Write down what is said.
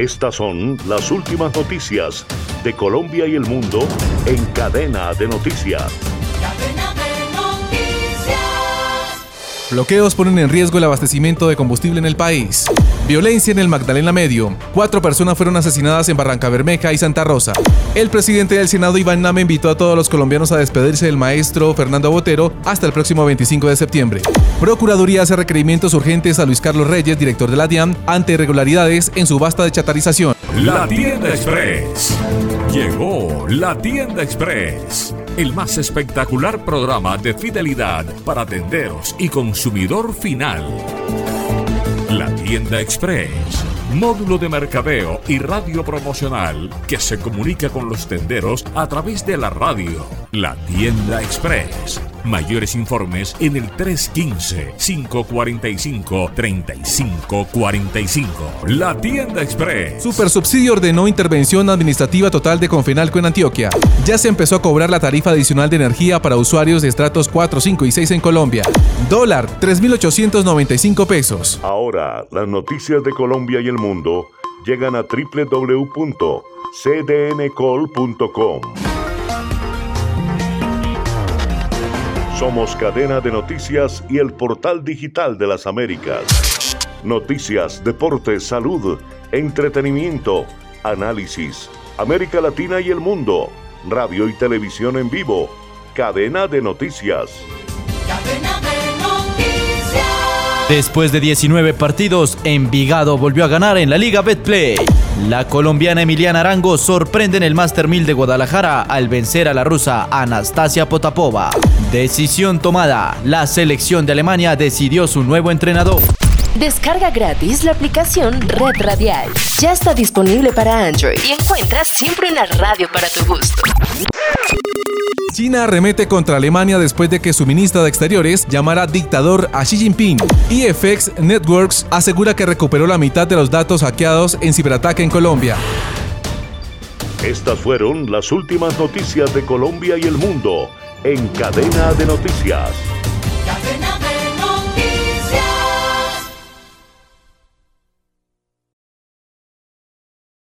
Estas son las últimas noticias de Colombia y el mundo en cadena de noticias. Bloqueos ponen en riesgo el abastecimiento de combustible en el país. Violencia en el Magdalena Medio. Cuatro personas fueron asesinadas en Barranca Bermeja y Santa Rosa. El presidente del Senado, Iván Name, invitó a todos los colombianos a despedirse del maestro Fernando Botero hasta el próximo 25 de septiembre. Procuraduría hace requerimientos urgentes a Luis Carlos Reyes, director de la DIAN, ante irregularidades en subasta de chatarización. La Tienda Express. Llegó la Tienda Express el más espectacular programa de fidelidad para tenderos y consumidor final. La tienda Express, módulo de mercadeo y radio promocional que se comunica con los tenderos a través de la radio. La tienda Express Mayores informes en el 315-545-3545. La tienda Express. Supersubsidio ordenó intervención administrativa total de Confenalco en Antioquia. Ya se empezó a cobrar la tarifa adicional de energía para usuarios de estratos 4, 5 y 6 en Colombia. Dólar, 3.895 pesos. Ahora, las noticias de Colombia y el mundo llegan a www.cdncol.com. Somos cadena de noticias y el portal digital de las Américas. Noticias, deportes, salud, entretenimiento, análisis, América Latina y el mundo, radio y televisión en vivo, cadena de noticias. Cadena de noticias. Después de 19 partidos, Envigado volvió a ganar en la Liga Betplay. La colombiana Emiliana Arango sorprende en el Master 1000 de Guadalajara al vencer a la rusa Anastasia Potapova. Decisión tomada. La selección de Alemania decidió su nuevo entrenador. Descarga gratis la aplicación Red Radial. Ya está disponible para Android y encuentras siempre una radio para tu gusto. China arremete contra Alemania después de que su ministra de Exteriores llamara dictador a Xi Jinping. EFX Networks asegura que recuperó la mitad de los datos hackeados en ciberataque en Colombia. Estas fueron las últimas noticias de Colombia y el mundo en cadena de noticias.